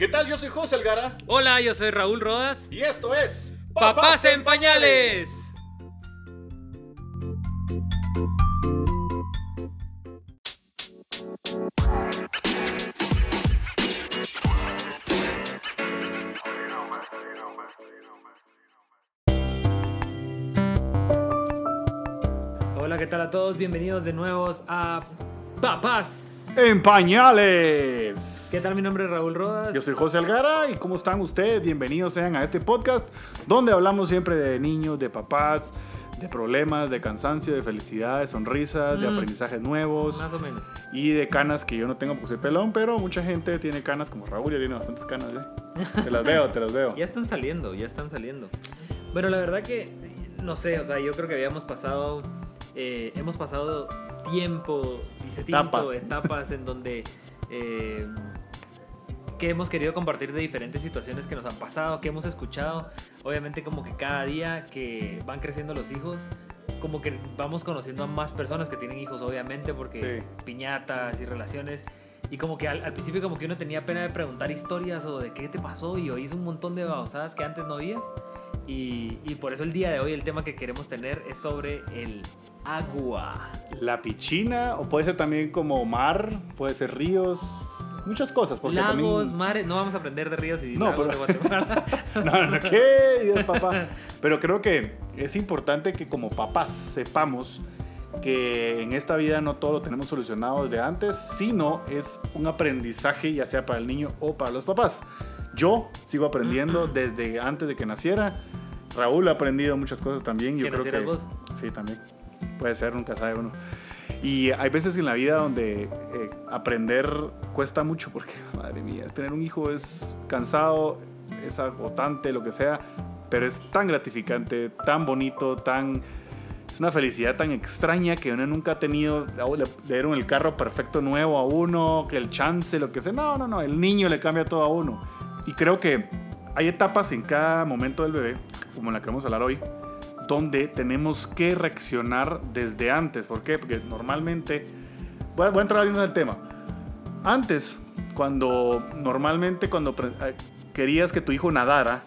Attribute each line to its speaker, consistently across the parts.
Speaker 1: ¿Qué tal? Yo soy José Algara.
Speaker 2: Hola, yo soy Raúl Rodas.
Speaker 1: Y esto es
Speaker 2: Papás en Pañales. Hola, ¿qué tal a todos? Bienvenidos de nuevo a Papás.
Speaker 1: En Pañales.
Speaker 2: ¿Qué tal? Mi nombre es Raúl Rodas.
Speaker 1: Yo soy José Algara y ¿cómo están ustedes? Bienvenidos sean a este podcast donde hablamos siempre de niños, de papás, de problemas, de cansancio, de felicidad, de sonrisas, de
Speaker 2: Mm.
Speaker 1: aprendizajes nuevos
Speaker 2: Más o menos.
Speaker 1: y de canas que yo no tengo porque soy pelón, pero mucha gente tiene canas como Raúl, ya tiene bastantes canas, ¿eh? Te las veo, te las veo.
Speaker 2: Ya están saliendo, ya están saliendo. Bueno, la verdad que, no sé, o sea, yo creo que habíamos pasado, eh, hemos pasado tiempo distinto,
Speaker 1: Etapas.
Speaker 2: etapas, en donde eh, que hemos querido compartir de diferentes situaciones que nos han pasado, que hemos escuchado. Obviamente como que cada día que van creciendo los hijos, como que vamos conociendo a más personas que tienen hijos, obviamente, porque
Speaker 1: Sí.
Speaker 2: piñatas y relaciones. Y como que al, al principio como que uno tenía pena de preguntar historias o de qué te pasó y oís un montón de babosadas que antes no oías. Y, y por eso el día de hoy el tema que queremos tener es sobre el agua.
Speaker 1: La piscina, o puede ser también como mar, puede ser ríos, muchas cosas. Porque
Speaker 2: Lagos,
Speaker 1: también...
Speaker 2: mares, no vamos a aprender de ríos y
Speaker 1: No,
Speaker 2: lagos
Speaker 1: pero-
Speaker 2: de Guatemala.
Speaker 1: No, no, no, ¿qué? Dios, papá. Pero creo que es importante que como papás sepamos que en esta vida no todo lo tenemos solucionado desde antes, sino es un aprendizaje ya sea para el niño o para los papás. Yo sigo aprendiendo desde antes de que naciera. Raúl ha aprendido muchas cosas también. Yo
Speaker 2: ¿Que
Speaker 1: creo que
Speaker 2: vos?
Speaker 1: sí, también. Puede ser, nunca sabe uno. Y hay veces en la vida donde eh, aprender cuesta mucho porque, madre mía, tener un hijo es cansado, es agotante, lo que sea, pero es tan gratificante, tan bonito, tan... Es una felicidad tan extraña que uno nunca ha tenido. Le, le dieron el carro perfecto nuevo a uno, que el chance, lo que sea. No, no, no, el niño le cambia todo a uno. Y creo que hay etapas en cada momento del bebé, como la que vamos a hablar hoy, donde tenemos que reaccionar desde antes. ¿Por qué? Porque normalmente, voy a, voy a entrar en el tema. Antes, cuando normalmente cuando eh, querías que tu hijo nadara,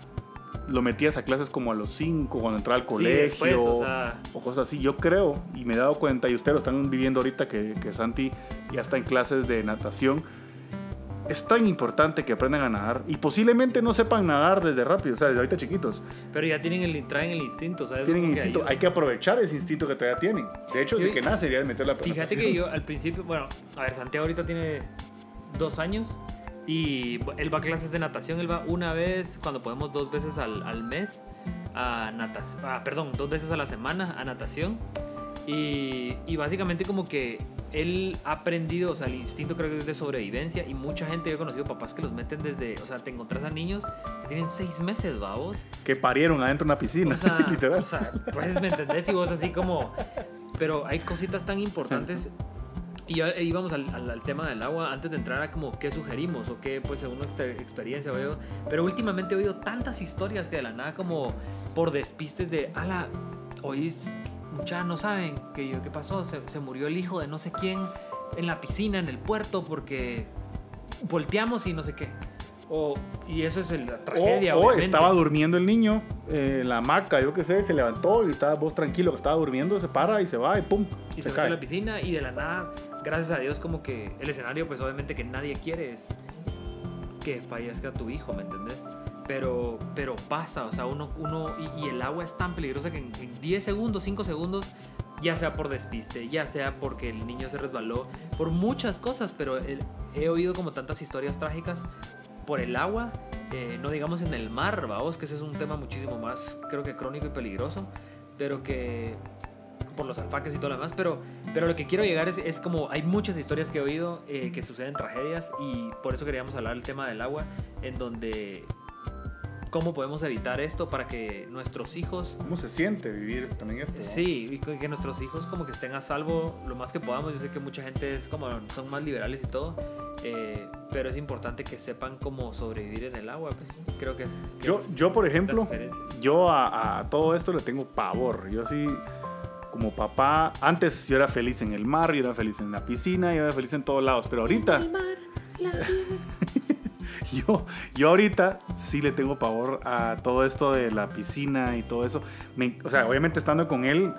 Speaker 1: lo metías a clases como a los 5, cuando entraba al
Speaker 2: Sí,
Speaker 1: colegio,
Speaker 2: después, o sea,
Speaker 1: o cosas así. Yo creo, y me he dado cuenta, y ustedes lo están viviendo ahorita, que, que Santi ya está en clases de natación. Es tan importante que aprendan a nadar y posiblemente no sepan nadar desde rápido, o sea, desde ahorita chiquitos.
Speaker 2: pero ya tienen el, traen el instinto, ¿sabes?
Speaker 1: Tienen
Speaker 2: que
Speaker 1: instinto,
Speaker 2: ayuda.
Speaker 1: hay que aprovechar ese instinto que todavía tienen. De hecho,
Speaker 2: Yo-
Speaker 1: desde que nace deberían meter la
Speaker 2: Fíjate que yo al principio, bueno, a ver, Santiago ahorita tiene dos años y él va a clases de natación, él va una vez, cuando podemos dos veces al, al mes a natación, ah, perdón, dos veces a la semana a natación y, y básicamente como que él ha aprendido, o sea, el instinto creo que es de sobrevivencia y mucha gente, yo he conocido papás que los meten desde, o sea, te encontrás a niños que tienen seis meses, vamos.
Speaker 1: Que parieron adentro de una piscina,
Speaker 2: O sea,
Speaker 1: literal.
Speaker 2: o sea, pues me entendés y vos así como... Pero hay cositas tan importantes. Y ya íbamos al, al- al tema del agua antes de entrar a como qué sugerimos o qué, pues según nuestra experiencia veo. Pero últimamente he oído tantas historias que de la nada como por despistes de, ala, oís, muchas no saben que yo, qué pasó, se, se murió el hijo de no sé quién en la piscina, en el puerto, porque volteamos y no sé qué. O, y eso es el- la tragedia.
Speaker 1: o, estaba durmiendo el niño eh, en la hamaca, yo qué sé, se levantó y estaba vos tranquilo que estaba durmiendo, se para y se va y pum,
Speaker 2: y
Speaker 1: se,
Speaker 2: se, mete
Speaker 1: cae.
Speaker 2: a la piscina y de la nada, gracias a Dios, como que el escenario, pues obviamente que nadie quiere es que fallezca tu hijo, ¿me entendés? Pero, pero pasa, o sea, uno, uno y, el agua es tan peligrosa que en, en 10 segundos, 5 segundos, ya sea por despiste, ya sea porque el niño se resbaló, por muchas cosas, pero he oído como tantas historias trágicas por el agua, eh, no digamos en el mar, vamos, que ese es un tema muchísimo más, creo que crónico y peligroso, pero que por los alfaques y todo lo demás, pero, pero lo que quiero llegar es, es como hay muchas historias que he oído eh, que suceden tragedias y por eso queríamos hablar del tema del agua, en donde cómo podemos evitar esto para que nuestros hijos
Speaker 1: ¿Cómo se siente vivir también esto? no?
Speaker 2: Sí, y que nuestros hijos como que estén a salvo lo más que podamos. Yo sé que mucha gente es como son más liberales y todo, eh, pero es importante que sepan cómo sobrevivir en el agua. Pues creo que es. que
Speaker 1: Yo,
Speaker 2: es
Speaker 1: yo, por
Speaker 2: la
Speaker 1: ejemplo, yo a, a todo esto le tengo pavor. Yo sí, como papá, antes yo era feliz en el mar, yo era feliz en la piscina, yo era feliz en todos lados, pero ahorita, yo, yo ahorita sí le tengo pavor a todo esto de la piscina y todo eso. Me- o sea, obviamente estando con él,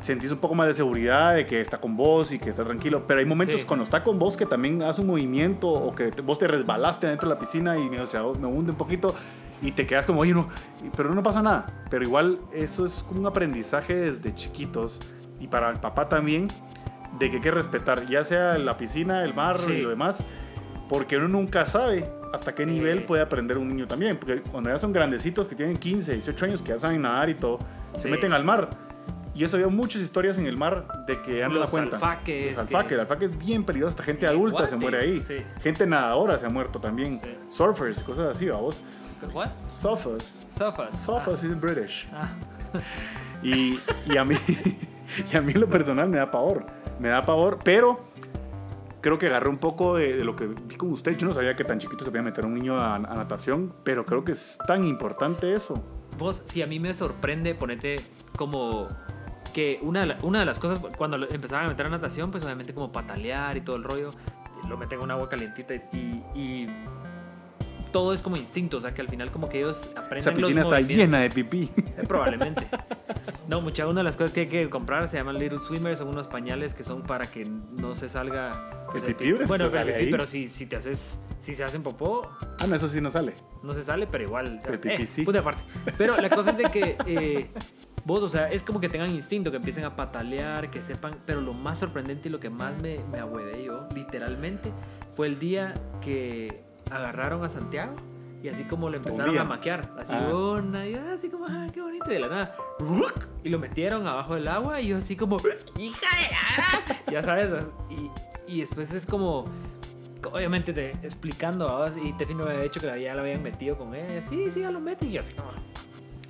Speaker 1: sentís un poco más de seguridad de que está con vos y que está tranquilo. Pero hay momentos
Speaker 2: Sí.
Speaker 1: cuando está con vos que también hace un movimiento o que te- vos te resbalaste dentro de la piscina y o sea, me hunde un poquito y te quedas como, oye, no, pero no pasa nada. Pero igual eso es como un aprendizaje desde chiquitos y para el papá también de que hay que respetar, ya sea la piscina, el mar
Speaker 2: Sí.
Speaker 1: y lo demás, porque uno nunca sabe hasta qué nivel puede aprender un niño también. Porque cuando ya son grandecitos que tienen 15, 18 años, que ya saben nadar y todo, se
Speaker 2: Sí.
Speaker 1: meten al mar. Y eso había muchas historias en el mar de que ya no la
Speaker 2: Los
Speaker 1: cuentan.
Speaker 2: alfaques,
Speaker 1: Los alfaques,
Speaker 2: que-
Speaker 1: el alfaque es bien peligroso, hasta gente adulta se muere ahí.
Speaker 2: sí.
Speaker 1: Gente nadadora se ha muerto también.
Speaker 2: Sí.
Speaker 1: Surfers, cosas así, vamos.
Speaker 2: ¿What?
Speaker 1: Surfers.
Speaker 2: Sofas.
Speaker 1: Surfers is British.
Speaker 2: Ah.
Speaker 1: Y, y a mí, y a mí lo personal me da pavor. Me da pavor, pero creo que agarré un poco de, lo que vi con usted. Yo no sabía que tan chiquito se podía meter un niño a, natación, pero creo que es tan importante eso.
Speaker 2: Vos, si a mí me sorprende, ponete como que una de, una de las cosas, cuando empezaban a meter a natación, pues obviamente como patalear y todo el rollo, lo meten en un agua calientita y todo es como instinto, o sea que al final como que ellos aprenden
Speaker 1: Esa
Speaker 2: los
Speaker 1: piscina está llena de pipí.
Speaker 2: Eh, Probablemente. No, mucha, una de las cosas que hay que comprar se llaman Little Swimmers, son unos pañales que son para que no se salga pues,
Speaker 1: ¿El pipí?
Speaker 2: pi-
Speaker 1: ¿Se
Speaker 2: Bueno,
Speaker 1: sale
Speaker 2: el pipí, pero si, si te haces, si se hacen popó,
Speaker 1: Ah, no, eso sí no sale.
Speaker 2: no se sale, pero igual. o sea,
Speaker 1: El pipí
Speaker 2: eh,
Speaker 1: sí.
Speaker 2: de aparte. Pero la cosa es de que eh, vos, o sea, es como que tengan instinto, que empiecen a patalear, que sepan. Pero lo más sorprendente y lo que más me, me ahuevé yo, literalmente, fue el día que agarraron a Santiago y así como le empezaron a maquiar. Así,
Speaker 1: Ah.
Speaker 2: una, y así como, ah, qué bonito. Y de la nada, y lo metieron abajo del agua y yo así como, hija de la... Ya sabes, y, y después es como obviamente te explicando ¿verdad? y Tefi no me había dicho que ya lo habían metido con ella sí, sí, ya lo meten y yo así como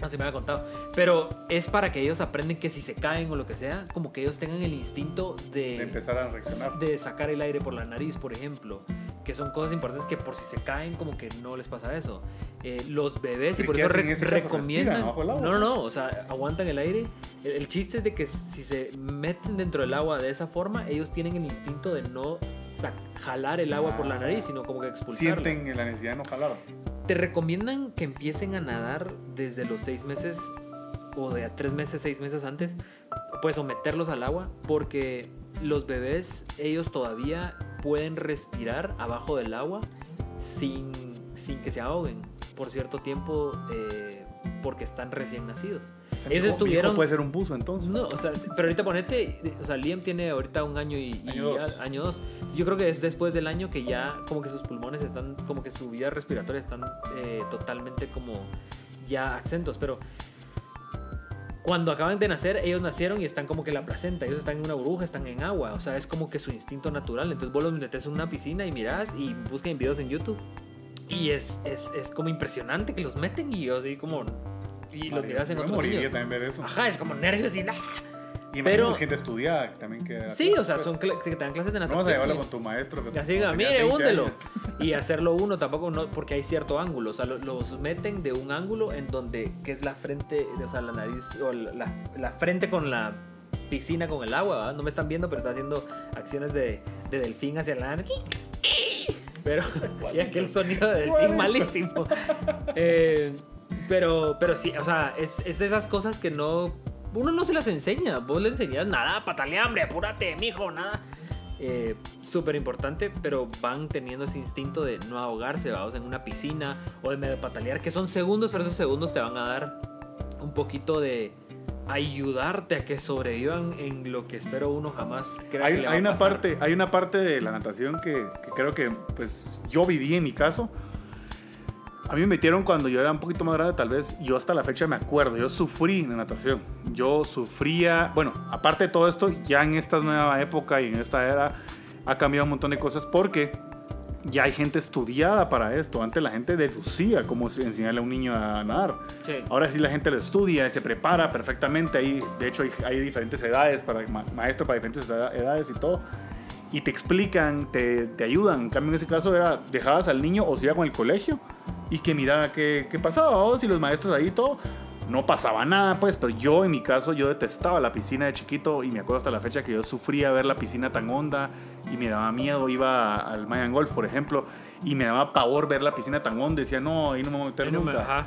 Speaker 2: así me había contado pero es para que ellos aprenden que si se caen o lo que sea como que ellos tengan el instinto de,
Speaker 1: De empezar a reaccionar.
Speaker 2: de sacar el aire por la nariz por ejemplo que son cosas importantes que por si se caen como que no les pasa eso. Eh, los bebés y
Speaker 1: ¿Pero
Speaker 2: por eso re- recomiendan no no no o sea aguantan el aire. El, el chiste es de que si se meten dentro del agua de esa forma ellos tienen el instinto de no jalar el agua por la nariz sino como que expulsarla.
Speaker 1: Sienten la necesidad de no jalar.
Speaker 2: te recomiendan que empiecen a nadar desde los seis meses o de a tres meses, seis meses antes, pues someterlos al agua, porque los bebés, ellos todavía pueden respirar abajo del agua sin, sin que se ahoguen por cierto tiempo, eh, porque están recién nacidos.
Speaker 1: O sea,
Speaker 2: Ellos
Speaker 1: mi hijo- mi hijo
Speaker 2: estuvieron-
Speaker 1: puede ser un buzo entonces.
Speaker 2: No, o sea, pero ahorita ponete, o sea, Liam tiene ahorita un año y,
Speaker 1: Año dos.
Speaker 2: año dos. Yo creo que es después del año que ya como que sus pulmones están, como que su vida respiratoria están eh, totalmente como ya acentos, pero cuando acaban de nacer, ellos nacieron y están como que la placenta, ellos están en una burbuja, están en agua, o sea, es como que su instinto natural. Entonces vos los metes en una piscina y mirás y busquen videos en YouTube. Y es, es, es como impresionante que los meten y yo así como... Y los miras en otros
Speaker 1: moriría
Speaker 2: niños.
Speaker 1: también ver eso.
Speaker 2: Ajá, es como nervios y nada.
Speaker 1: Y
Speaker 2: pero-
Speaker 1: gente estudiada también que...
Speaker 2: Sí, o sea,
Speaker 1: pues,
Speaker 2: son que te dan clases de natación.
Speaker 1: Vamos a llevarlo con tu maestro. Que
Speaker 2: así,
Speaker 1: cuando
Speaker 2: mire,
Speaker 1: tenía 20
Speaker 2: húndelo. Y hacerlo uno tampoco, no, porque hay cierto ángulo. O sea, lo- los meten de un ángulo en donde, que es la frente, o sea, la nariz, o la, la frente con la piscina con el agua, ¿verdad? No me están viendo, pero está haciendo acciones de, de delfín hacia la... Pero, y aquel sonido de delfín malísimo. Eh, pero, pero sí, o sea, es, es de esas cosas que no... Uno no se las enseña. Vos le enseñas nada, patale hambre, apúrate, mijo, nada. Eh, Súper importante, pero van teniendo ese instinto de no ahogarse, vamos, en una piscina o de medio patalear, que son segundos, pero esos segundos te van a dar un poquito de ayudarte a que sobrevivan en lo que espero uno jamás crea que
Speaker 1: Hay,
Speaker 2: le va
Speaker 1: hay
Speaker 2: a
Speaker 1: una
Speaker 2: pasar.
Speaker 1: parte, hay una parte de la natación que, que creo que pues yo viví en mi caso. A mí me metieron cuando yo era un poquito más grande, tal vez. Yo hasta la fecha me acuerdo. Yo sufrí en la natación. Yo sufría. Bueno, aparte de todo esto, ya en esta nueva época y en esta era ha cambiado un montón de cosas porque ya hay gente estudiada para esto. Antes la gente deducía cómo enseñarle a un niño a nadar.
Speaker 2: Sí.
Speaker 1: Ahora sí la gente lo estudia, se prepara perfectamente. Ahí, de hecho, hay, hay diferentes edades, para ma- maestros para diferentes eda- edades y todo. Y te explican, te, te ayudan. En cambio, en ese caso era, dejabas al niño o se iba con el colegio y que mirara qué, qué pasaba, o si los maestros ahí y todo. no pasaba nada, pues, pero yo en mi caso, yo detestaba la piscina de chiquito y me acuerdo hasta la fecha que yo sufría ver la piscina tan honda y me daba miedo, iba al Mayan Golf, por ejemplo, y me daba pavor ver la piscina tan honda, decía, no, ahí no me voy a meter
Speaker 2: no me-
Speaker 1: nunca.
Speaker 2: ajá.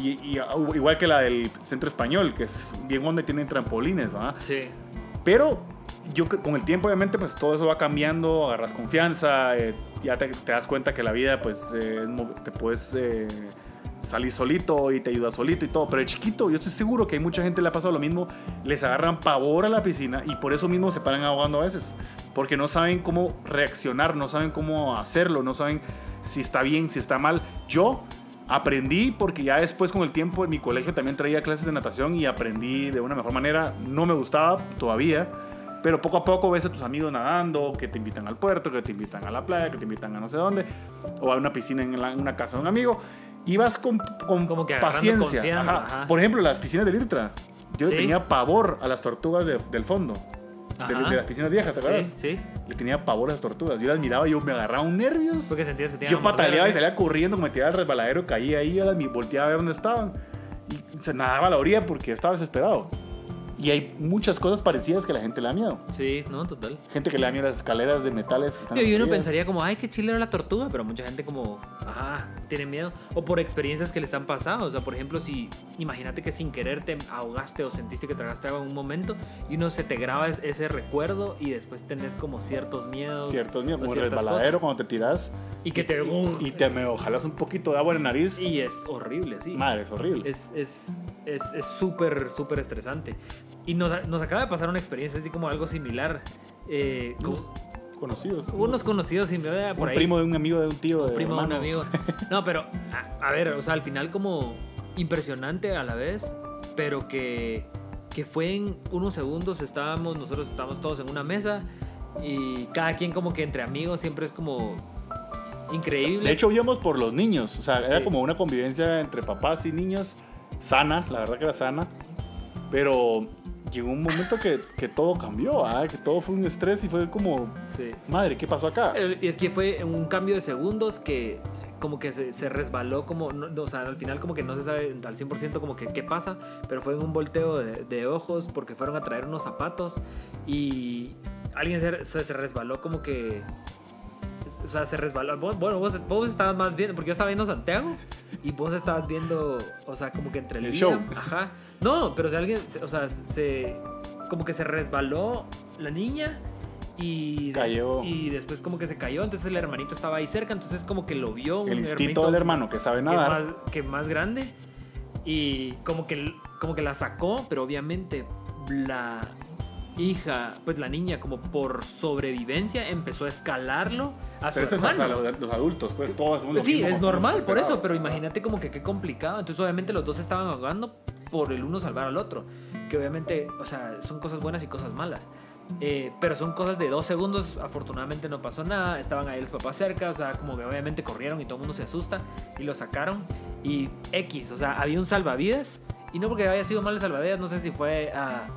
Speaker 1: Y, y, uh, igual que la del Centro Español, que es bien honda y tiene trampolines, ¿verdad?
Speaker 2: Sí.
Speaker 1: Pero yo con el tiempo obviamente pues todo eso va cambiando, agarras confianza, eh, ya te, te das cuenta que la vida pues eh, te puedes eh, salir solito y te ayuda solito y todo. Pero de chiquito yo estoy seguro que hay mucha gente que le ha pasado lo mismo, les agarran pavor a la piscina y por eso mismo se paran ahogando a veces. Porque no saben cómo reaccionar, no saben cómo hacerlo, no saben si está bien, si está mal. Yo aprendí porque ya después con el tiempo en mi colegio también traía clases de natación y aprendí de una mejor manera. No me gustaba todavía, pero poco a poco ves a tus amigos nadando, que te invitan al puerto, que te invitan a la playa, que te invitan a no sé dónde, o a una piscina en, la- en una casa de un amigo. Y vas con, con
Speaker 2: Como que
Speaker 1: paciencia. Ajá.
Speaker 2: ajá.
Speaker 1: Por ejemplo, las piscinas del Irtra. Yo
Speaker 2: Sí.
Speaker 1: tenía pavor a las tortugas de- del fondo. De, de las piscinas viejas, ¿te acuerdas?
Speaker 2: Sí, sí.
Speaker 1: Le tenía pavor a las tortugas. Yo las miraba y yo me agarraba un nervios.
Speaker 2: Porque sentías que te
Speaker 1: Yo
Speaker 2: a
Speaker 1: pataleaba y salía corriendo, me tiraba al resbaladero, caía ahí, yo las volteaba a ver dónde estaban. Y se nadaba a la orilla porque estaba desesperado. Y hay muchas cosas parecidas que a la gente le da miedo.
Speaker 2: Sí, no, total.
Speaker 1: Gente que le da miedo a las escaleras de metales. que están
Speaker 2: Y uno
Speaker 1: frías.
Speaker 2: pensaría como, ay, qué chile era la tortuga, pero mucha gente como, ajá, tiene miedo. O por experiencias que les han pasado. O sea, por ejemplo, si imagínate que sin querer te ahogaste o sentiste que tragaste agua en un momento y uno se te graba es- ese recuerdo y después tenés como ciertos miedos.
Speaker 1: Ciertos miedos, como el resbaladero
Speaker 2: cosas.
Speaker 1: cuando te tiras
Speaker 2: Y que te...
Speaker 1: y te me jalas un poquito de agua en la nariz.
Speaker 2: Y es horrible, sí.
Speaker 1: Madre, es horrible.
Speaker 2: Es es es es súper, súper estresante. Y nos, nos acaba de pasar una experiencia así como algo similar. Eh, como-
Speaker 1: Unos conocidos.
Speaker 2: unos conocidos y me por
Speaker 1: un
Speaker 2: ahí.
Speaker 1: primo de un amigo de un tío de
Speaker 2: primo de un amigo. No, pero a, a ver, o sea, al final como impresionante a la vez, pero que, que fue en unos segundos, estábamos, nosotros estábamos todos en una mesa y cada quien como que entre amigos siempre es como increíble.
Speaker 1: De hecho, íbamos por los niños. O sea, era como una convivencia entre papás y niños sana, la verdad que era sana. Pero llegó un momento que, que todo cambió, ¿ah? que todo fue un estrés y fue como,
Speaker 2: Sí.
Speaker 1: madre, ¿qué pasó acá?
Speaker 2: Y es que fue un cambio de segundos que como que se, se resbaló como, no- o sea, al final como que no se sabe al 100% como que qué pasa, pero fue un volteo de, de ojos porque fueron a traer unos zapatos y alguien se, se, se resbaló como que... O sea, se resbaló. Bueno, vos, vos estabas más viendo, porque yo estaba viendo Santiago y vos estabas viendo, o sea, como que entre el,
Speaker 1: El show.
Speaker 2: Ajá. No, pero si alguien, o sea, se. Como que se resbaló la niña y. des-
Speaker 1: Cayó.
Speaker 2: Y después como que se cayó, entonces el hermanito estaba ahí cerca, entonces como que lo vio. un
Speaker 1: El instinto del hermano que sabe
Speaker 2: que
Speaker 1: nadar.
Speaker 2: más, que más grande y como que, como que la sacó, pero obviamente la hija, pues la niña como por sobrevivencia empezó a escalarlo a su
Speaker 1: eso es hasta
Speaker 2: hermano.
Speaker 1: los, los adultos, pues todos hacemos lo
Speaker 2: Sí, es normal por eso, pero imagínate como que qué complicado. Entonces obviamente los dos estaban ahogando por el uno salvar al otro. Que obviamente, o sea, son cosas buenas y cosas malas. Eh, pero son cosas de dos segundos, afortunadamente no pasó nada, estaban ahí los papás cerca, o sea, como que obviamente corrieron y todo el mundo se asusta y lo sacaron. Y X, o sea, había un salvavidas y no porque haya sido mal el salvavidas, no sé si fue a...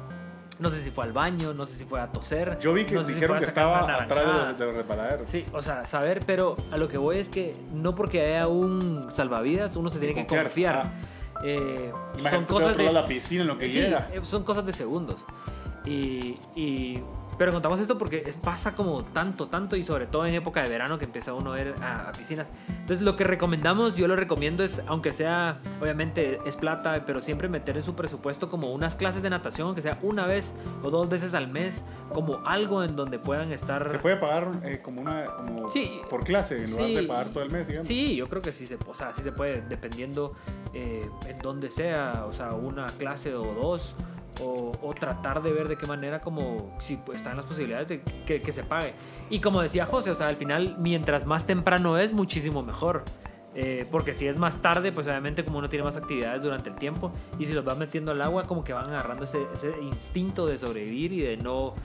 Speaker 2: No sé si fue al baño, no sé si fue a toser.
Speaker 1: Yo vi que
Speaker 2: no sé si
Speaker 1: dijeron
Speaker 2: fue
Speaker 1: que estaba atrás de los, de los resbaladeros.
Speaker 2: Sí, o sea, saber, pero a lo que voy es que no porque haya un salvavidas uno se tiene que
Speaker 1: Confiar,
Speaker 2: confiar.
Speaker 1: ah.
Speaker 2: Eh, son cosas de
Speaker 1: la piscina en lo que
Speaker 2: Sí,
Speaker 1: llega.
Speaker 2: eh, son cosas de segundos. Y, y- pero contamos esto porque es, pasa como tanto, tanto y sobre todo en época de verano que empieza uno a ver a, a piscinas. Entonces lo que recomendamos, yo lo recomiendo es, aunque sea, obviamente es plata, pero siempre meter en su presupuesto como unas clases de natación, aunque sea una vez o dos veces al mes, como algo en donde puedan estar...
Speaker 1: Se puede pagar eh, como una como
Speaker 2: Sí.
Speaker 1: por clase en lugar
Speaker 2: Sí.
Speaker 1: de pagar todo el mes, digamos.
Speaker 2: Sí, yo creo que sí se, o sea, sí se puede, dependiendo eh, en dónde sea, o sea, una clase o dos, o, o tratar de ver de qué manera, como si pues, están las posibilidades de que, que se pague. Y como decía José, o sea, al final, mientras más temprano es, muchísimo mejor. Eh, porque si es más tarde, pues obviamente como uno tiene más actividades durante el tiempo y si los vas metiendo al agua, como que van agarrando ese, ese instinto de sobrevivir y de no,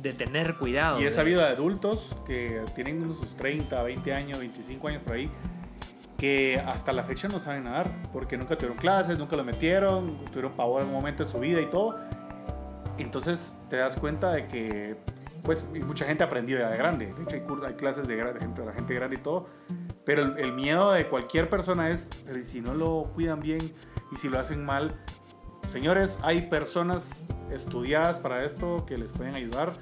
Speaker 2: de tener cuidado.
Speaker 1: Y esa vida de adultos que tienen unos sus 30, 20 años, 25 años por ahí, que hasta la fecha no saben nadar, porque nunca tuvieron clases, nunca lo metieron, tuvieron pavor en un momento de su vida y todo. Entonces te das cuenta de que, pues, mucha gente aprendió ya de grande. De hecho, hay, hay clases de, de gente, de la gente grande y todo. Pero el, el miedo de cualquier persona es, pero ¿y si no lo cuidan bien y si lo hacen mal, señores, hay personas estudiadas para esto que les pueden ayudar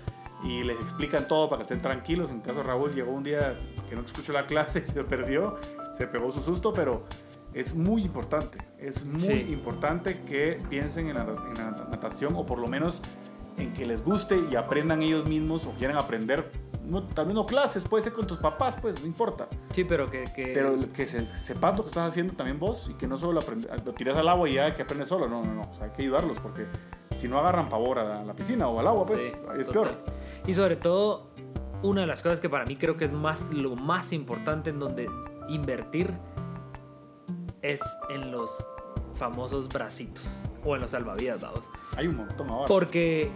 Speaker 1: y les explican todo para que estén tranquilos. En caso Raúl llegó un día que no escuchó la clase y se perdió, se pegó su susto, pero es muy importante, es muy
Speaker 2: Sí.
Speaker 1: importante que piensen en la, en la natación o por lo menos en que les guste y aprendan ellos mismos o quieran aprender. No, tal vez no clases, puede ser con tus papás, pues no importa.
Speaker 2: Sí, pero que... que-
Speaker 1: Pero que se, sepas lo que estás haciendo también vos y que no solo lo, aprende- lo tiras al agua y ya que aprendes solo. No, no, no. O sea, hay que ayudarlos porque si no agarran pavor a la, piscina o al agua, pues
Speaker 2: Sí,
Speaker 1: es
Speaker 2: total.
Speaker 1: peor.
Speaker 2: Y sobre todo, una de las cosas que para mí creo que es más lo más importante en donde invertir es en los famosos bracitos o en los salvavidas, vamos.
Speaker 1: Hay un montón ahora.
Speaker 2: Porque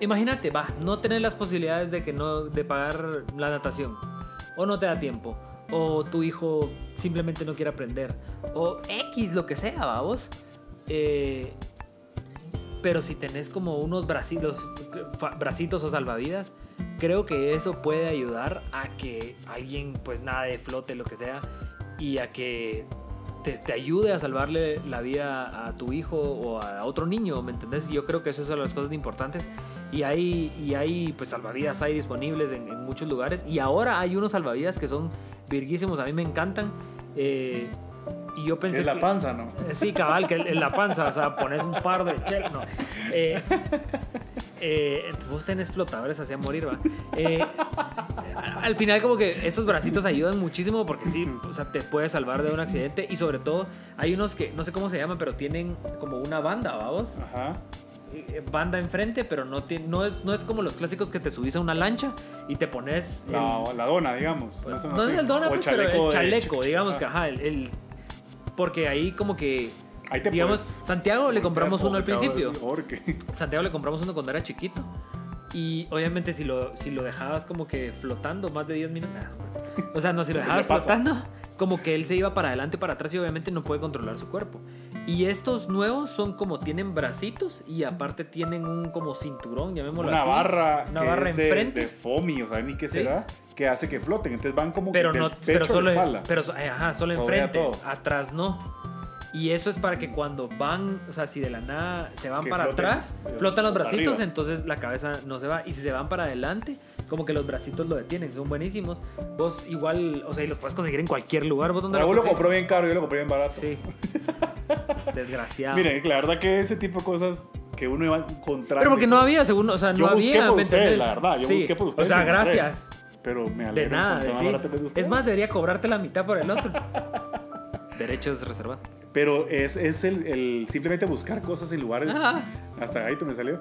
Speaker 2: imagínate, va, no tener las posibilidades de que no de pagar la natación o no te da tiempo o tu hijo simplemente no quiere aprender o X lo que sea, vamos. Eh, pero si tenés como unos bracitos, bracitos o salvavidas, creo que eso puede ayudar a que alguien pues nade, flote, lo que sea, y a que te, ayude a salvarle la vida a tu hijo o a otro niño, ¿me entendés? Yo creo que eso es una de las cosas importantes. Y hay, y hay pues salvavidas hay disponibles en, en muchos lugares. Y ahora hay unos salvavidas que son virguísimos, a mí me encantan. eh, y yo pensé
Speaker 1: es la panza, ¿no?
Speaker 2: eh, Sí, cabal, que en la panza, o sea, pones un par de no. Eh, eh, vos tenés flotadores hacia morir, va. Eh, al final, como que esos bracitos ayudan muchísimo porque sí, o sea, te puede salvar de un accidente y sobre todo hay unos que no sé cómo se llaman, pero tienen como una banda, vamos.
Speaker 1: Ajá.
Speaker 2: Eh, Banda enfrente, pero no, tiene, no, es, no es como los clásicos que te subís a una lancha y te pones. el-
Speaker 1: La, la dona, digamos.
Speaker 2: pues, no es el dona, pues, pero el
Speaker 1: de-
Speaker 2: chaleco, digamos que,
Speaker 1: Ajá.
Speaker 2: ajá, el, el- porque ahí como que,
Speaker 1: Ahí te
Speaker 2: digamos,
Speaker 1: puedes-
Speaker 2: Santiago le compramos uno al principio. Santiago le compramos uno cuando era chiquito. Y obviamente si lo, si lo dejabas como que flotando más de 10 minutos, pues, o sea, no, si lo dejabas flotando, como que él se iba para adelante para atrás y obviamente no puede controlar su cuerpo. Y estos nuevos son como tienen bracitos y aparte tienen un como cinturón, llamémoslo
Speaker 1: Una
Speaker 2: así.
Speaker 1: barra,
Speaker 2: Una barra
Speaker 1: es de,
Speaker 2: enfrente.
Speaker 1: de foamy, o sea, ni qué
Speaker 2: Sí.
Speaker 1: Que hace que floten. Entonces van como
Speaker 2: pero
Speaker 1: del
Speaker 2: no pero
Speaker 1: a
Speaker 2: solo
Speaker 1: la espalda.
Speaker 2: pero eh, ajá, solo enfrente atrás no y eso es para que cuando van o sea si de la nada se van
Speaker 1: Que
Speaker 2: para
Speaker 1: floten,
Speaker 2: atrás flotan los bracitos
Speaker 1: arriba.
Speaker 2: entonces la cabeza no se va y si se van para adelante como que los bracitos lo detienen son buenísimos vos igual o sea y los puedes conseguir en cualquier lugar vos dónde
Speaker 1: Raúl lo
Speaker 2: conseguís?
Speaker 1: compró bien caro, yo lo compré bien barato.
Speaker 2: sí desgraciado
Speaker 1: Miren, la verdad que ese tipo de cosas que uno iba encontrando.
Speaker 2: pero porque no había según o sea no
Speaker 1: Yo busqué
Speaker 2: había
Speaker 1: por
Speaker 2: ¿me
Speaker 1: ustedes, la verdad, yo
Speaker 2: Sí,
Speaker 1: busqué por ustedes
Speaker 2: o sea
Speaker 1: lo
Speaker 2: gracias
Speaker 1: Pero me
Speaker 2: de
Speaker 1: alegro
Speaker 2: nada sí.
Speaker 1: barato que el de
Speaker 2: es más debería cobrarte la mitad por el otro derechos reservados
Speaker 1: Pero es, es el, el simplemente buscar cosas en lugares.
Speaker 2: Ajá.
Speaker 1: Hasta ahí me salió.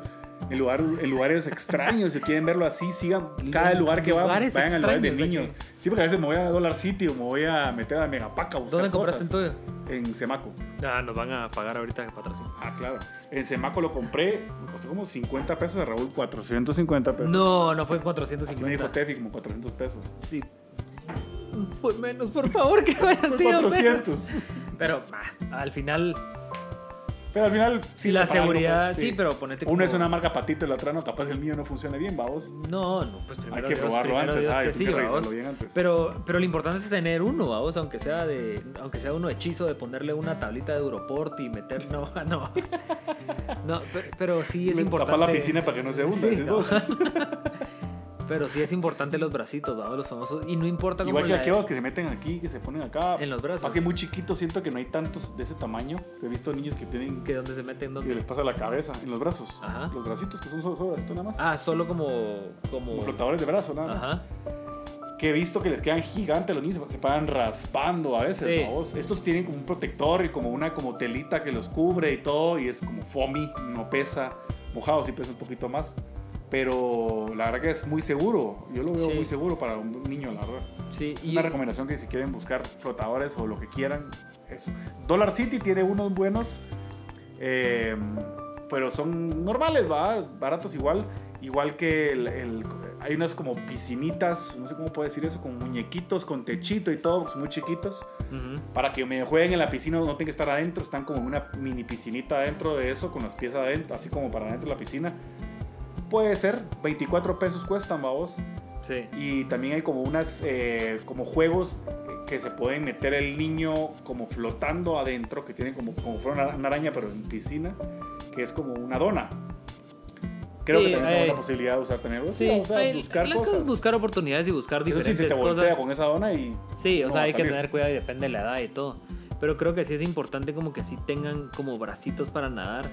Speaker 1: En, lugar, en lugares extraños. Si quieren verlo así, sigan cada lugar que van.
Speaker 2: Lugares
Speaker 1: Vayan al lugar de niños.
Speaker 2: aquí.
Speaker 1: Sí, porque a veces me voy a Dollar City o me voy a meter a Megapaca a buscar
Speaker 2: ¿Dónde compraste el tuyo?
Speaker 1: En Semaco.
Speaker 2: Ah, nos van a pagar ahorita patrocinio.
Speaker 1: Ah, claro. En Semaco lo compré. Me costó como 50 pesos. A Raúl, 450 pesos.
Speaker 2: No, no fue
Speaker 1: Así me dijo
Speaker 2: 450.
Speaker 1: Tefi, como 400 pesos.
Speaker 2: Sí. Fue menos, por favor, que
Speaker 1: Fue
Speaker 2: sido menos.
Speaker 1: 400.
Speaker 2: Pero al final,
Speaker 1: Pero al final,
Speaker 2: sí, la
Speaker 1: algo,
Speaker 2: seguridad,
Speaker 1: pues,
Speaker 2: sí, pero ponete
Speaker 1: Uno
Speaker 2: como-
Speaker 1: es una marca patito y la otra no. Capaz el mío no funciona bien, vamos.
Speaker 2: No, no, pues primero
Speaker 1: Hay que
Speaker 2: Dios,
Speaker 1: probarlo antes. Ay,
Speaker 2: que
Speaker 1: hay
Speaker 2: sí,
Speaker 1: que bien antes.
Speaker 2: Pero, pero lo importante es tener uno, vamos, aunque sea de, aunque sea uno hechizo de ponerle una tablita de Europort y meter, no, no, no, pero, pero sí es
Speaker 1: Le
Speaker 2: importante.
Speaker 1: Tapar la piscina para que no se hunda.
Speaker 2: Sí,
Speaker 1: vos.
Speaker 2: Pero sí es importante los bracitos, vamos, los famosos, y no importa cómo
Speaker 1: Igual que aquellos que se meten aquí, que se ponen acá.
Speaker 2: En los brazos.
Speaker 1: Más que muy chiquitos, siento que no hay tantos de ese tamaño. He visto niños que tienen
Speaker 2: que donde se meten,
Speaker 1: que
Speaker 2: donde
Speaker 1: les pasa la cabeza en los brazos.
Speaker 2: Ajá.
Speaker 1: Los bracitos que son solo, solo esto nada más.
Speaker 2: Ah, solo como. Como,
Speaker 1: Como flotadores de brazo nada más.
Speaker 2: Ajá.
Speaker 1: Que he visto que les quedan gigantes los niños, se paran raspando a veces.
Speaker 2: Sí.
Speaker 1: Estos tienen como un protector y como una como telita que los cubre y todo. Y es como foamy, no pesa. Mojado sí pesa un poquito más. Pero la verdad que es muy seguro. Yo lo veo
Speaker 2: Sí.
Speaker 1: muy seguro para un niño, la verdad.
Speaker 2: Sí,
Speaker 1: Es
Speaker 2: y.
Speaker 1: una recomendación que si quieren buscar flotadores o lo que quieran, eso. Dollar City tiene unos buenos, eh, pero son normales, ¿va? Baratos igual. Igual que el, el- hay unas como piscinitas, no sé cómo puedo decir eso, con muñequitos, con techito y todo, son muy chiquitos.
Speaker 2: Ujú.
Speaker 1: Para que me jueguen en la piscina, no tengan que estar adentro, están como una mini piscinita adentro de eso, con los pies adentro, así como para adentro de la piscina. Puede ser, 24 pesos cuestan, vamos.
Speaker 2: Sí.
Speaker 1: Y también hay como unas, eh, como juegos eh, que se pueden meter el niño como flotando adentro, que tiene como, como fuera una, araña, pero en piscina, que es como una dona. Creo
Speaker 2: Sí,
Speaker 1: que también tenemos
Speaker 2: eh,
Speaker 1: la posibilidad de usar tener algo así,
Speaker 2: Sí,
Speaker 1: vamos a
Speaker 2: hay-
Speaker 1: buscar cosas.
Speaker 2: buscar oportunidades y buscar
Speaker 1: Eso sí,
Speaker 2: diferentes
Speaker 1: se te
Speaker 2: cosas.
Speaker 1: con esa dona y...
Speaker 2: Sí, o
Speaker 1: no
Speaker 2: sea, hay que tener cuidado y depende de la edad y todo. Pero creo que sí es importante como que sí tengan como bracitos para nadar.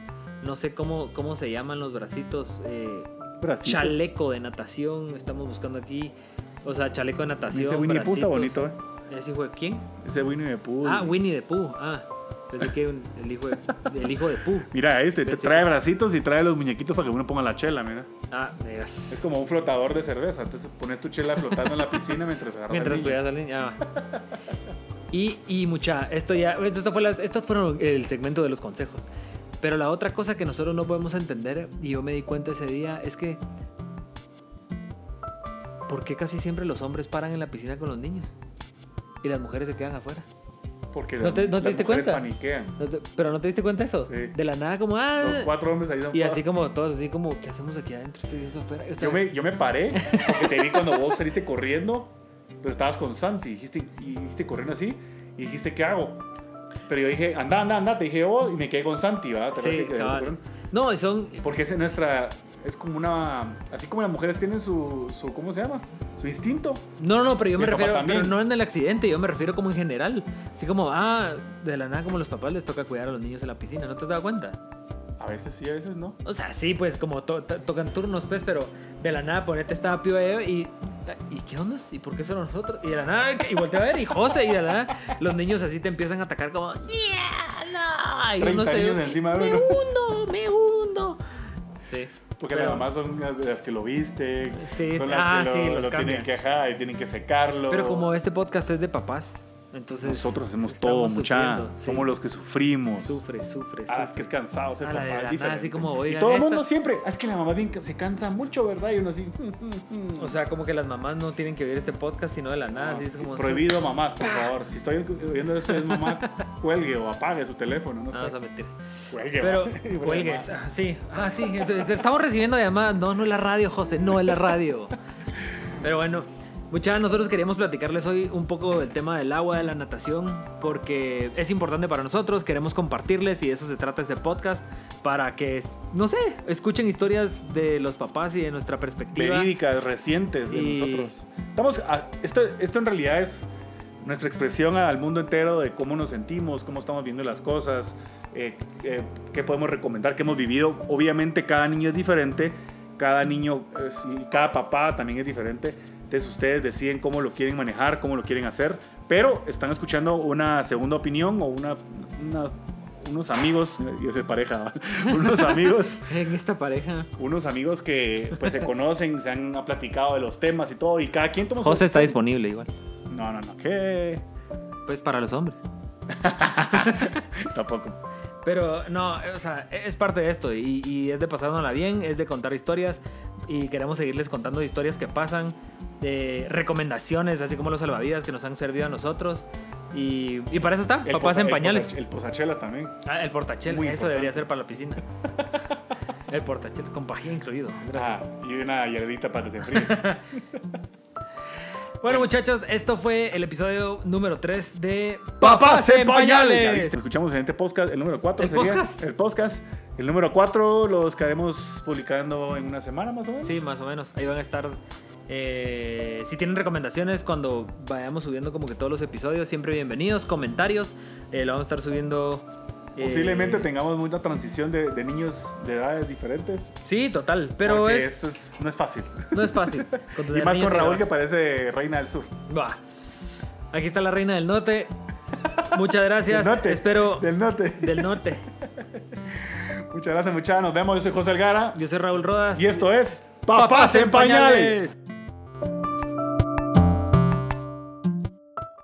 Speaker 2: No sé cómo, cómo se llaman los bracitos. eh,
Speaker 1: Bracitos.
Speaker 2: chaleco de natación, estamos buscando aquí. O sea, chaleco de natación.
Speaker 1: Ese Winnie the Pooh está bonito, ¿eh?
Speaker 2: ¿Ese hijo de quién?
Speaker 1: Ese Winnie the Pooh.
Speaker 2: Ah, Winnie the Pooh. Ah, pensé que un- el hijo de, el hijo de Pooh.
Speaker 1: Mira, este te trae
Speaker 2: que-
Speaker 1: bracitos y trae los muñequitos para que uno ponga la chela, mira.
Speaker 2: Ah, me digas.
Speaker 1: Es como un flotador de cerveza. Entonces pones tu chela flotando en la piscina mientras agarras
Speaker 2: Mientras cuidas al niño. ah. Y, y mucha, esto ya, esto fue las, estos fueron el segmento de los consejos. Pero la otra cosa que nosotros no podemos entender, y yo me di cuenta ese día, es que ¿por qué casi siempre los hombres paran en la piscina con los niños? Y las mujeres se quedan afuera.
Speaker 1: Porque
Speaker 2: ¿No te- no te
Speaker 1: las
Speaker 2: diste cuenta?
Speaker 1: paniquean.
Speaker 2: ¿No te- pero no te diste cuenta eso?
Speaker 1: Sí.
Speaker 2: De la nada como, ah,
Speaker 1: Los cuatro hombres ahí
Speaker 2: y así como todos, así como, ¿qué hacemos aquí adentro? Afuera. O sea,
Speaker 1: Yo me, yo me paré porque te vi cuando vos saliste corriendo, pero estabas con Santi dijiste, y dijiste corriendo así y dijiste, ¿qué hago? Pero yo dije, anda, anda, anda, te dije yo y me quedé con Santi, ¿verdad?
Speaker 2: No, son,
Speaker 1: Porque es nuestra, es como una, así como las mujeres tienen su, su ¿cómo se llama? Su instinto.
Speaker 2: No, no, pero yo me refiero, pero no en el accidente, yo me refiero como en general. Así como, ah, de la nada como los papás les toca cuidar a los niños en la piscina, ¿no te has dado cuenta?
Speaker 1: A veces sí, a veces no.
Speaker 2: O sea, sí, pues como to- to- tocan turnos, pues, pero de la nada ponete estaba Pío y... ¿Y qué onda? ¿Y por qué solo nosotros? Y de la nada, y voltea a ver, y José, y de la nada, los niños así te empiezan a atacar como... "Yeah, no", y
Speaker 1: 30
Speaker 2: uno se-
Speaker 1: niños encima de
Speaker 2: Me hundo, me hundo. Sí.
Speaker 1: Porque
Speaker 2: Pero-
Speaker 1: las mamás son las, las que lo visten,
Speaker 2: Sí,
Speaker 1: son las
Speaker 2: ah,
Speaker 1: que lo,
Speaker 2: sí,
Speaker 1: lo tienen que ajá, y tienen que secarlo.
Speaker 2: Pero como este podcast es de papás, entonces...
Speaker 1: nosotros hacemos todo, mucha,
Speaker 2: sí.
Speaker 1: somos los que sufrimos.
Speaker 2: Sufre, sufre,
Speaker 1: Ah,
Speaker 2: sufre.
Speaker 1: es que es cansado ser papá, es diferente.
Speaker 2: así como,
Speaker 1: y todo el mundo siempre, "Ah, es que la mamá bien, se cansa mucho, ¿verdad? Y uno así,
Speaker 2: O sea, como que las mamás no tienen que oír este podcast, sino de la nada.
Speaker 1: no,
Speaker 2: así es como,
Speaker 1: prohibido mamás, por favor. Si estoy oyendo esto es mamá, cuelgue o apague su teléfono, no
Speaker 2: No,
Speaker 1: sé.
Speaker 2: a mentir.
Speaker 1: Cuelgue,
Speaker 2: Pero,
Speaker 1: mamá.
Speaker 2: ah, Sí, ah, sí. entonces, Estamos recibiendo llamadas. No, no es la radio, José. No es la radio. Pero bueno, muchachos, nosotros queríamos platicarles hoy un poco del tema del agua, de la natación, porque es importante para nosotros. Queremos compartirles y de eso se trata este podcast. Para que, no sé, escuchen historias de los papás y de nuestra perspectiva.
Speaker 1: Verídicas, recientes de
Speaker 2: Y-
Speaker 1: nosotros. Estamos, a- esto, esto en realidad es nuestra expresión al mundo entero de cómo nos sentimos, cómo estamos viendo las cosas, eh, eh, qué podemos recomendar, qué hemos vivido. Obviamente cada niño es diferente, cada niño y cada papá también es diferente. Entonces ustedes deciden cómo lo quieren manejar, cómo lo quieren hacer, pero están escuchando una segunda opinión o una, una- unos amigos, yo soy pareja, unos amigos
Speaker 2: En esta pareja.
Speaker 1: unos amigos que pues se conocen, se han platicado de los temas y todo, y cada quien toma su
Speaker 2: José está
Speaker 1: decisión.
Speaker 2: disponible igual.
Speaker 1: No, no, no, ¿qué?
Speaker 2: Pues para los hombres.
Speaker 1: Tampoco.
Speaker 2: Pero no, o sea, es parte de esto y, y es de pasárnosla bien, es de contar historias y queremos seguirles contando historias que pasan, de recomendaciones, así como los salvavidas que nos han servido a nosotros. Y, y para eso está,
Speaker 1: El
Speaker 2: papás
Speaker 1: posa-
Speaker 2: en
Speaker 1: el
Speaker 2: pañales.
Speaker 1: posa- El posachela también.
Speaker 2: Ah, el portachel,
Speaker 1: Muy
Speaker 2: eso
Speaker 1: importante.
Speaker 2: debería ser para la piscina. el portachel, con pajilla incluido.
Speaker 1: Ah, y una hierbita para que se.
Speaker 2: Bueno, muchachos, esto fue el episodio número 3 de
Speaker 1: ¡Papás en pañales! Nos escuchamos en este podcast, el número 4
Speaker 2: ¿El
Speaker 1: sería.
Speaker 2: podcast?
Speaker 1: El podcast. El número 4 lo estaremos publicando en una semana más o menos.
Speaker 2: Sí, más o menos. Ahí van a estar. eh, si tienen recomendaciones cuando vayamos subiendo como que todos los episodios, siempre bienvenidos. Comentarios, eh, lo vamos a estar subiendo. eh,
Speaker 1: Posiblemente tengamos una transición de, de niños de edades diferentes.
Speaker 2: Sí, total. Pero es,
Speaker 1: esto es- no es fácil.
Speaker 2: no es fácil.
Speaker 1: Y más con Raúl que parece reina del sur.
Speaker 2: Bah. Aquí está la reina del norte. Muchas gracias.
Speaker 1: Del norte.
Speaker 2: Espero.
Speaker 1: Del norte.
Speaker 2: Del norte.
Speaker 1: Muchas gracias, muchachos. Nos vemos. Yo soy José Elgara.
Speaker 2: Yo soy Raúl Rodas.
Speaker 1: Y esto es Papás en Pañales.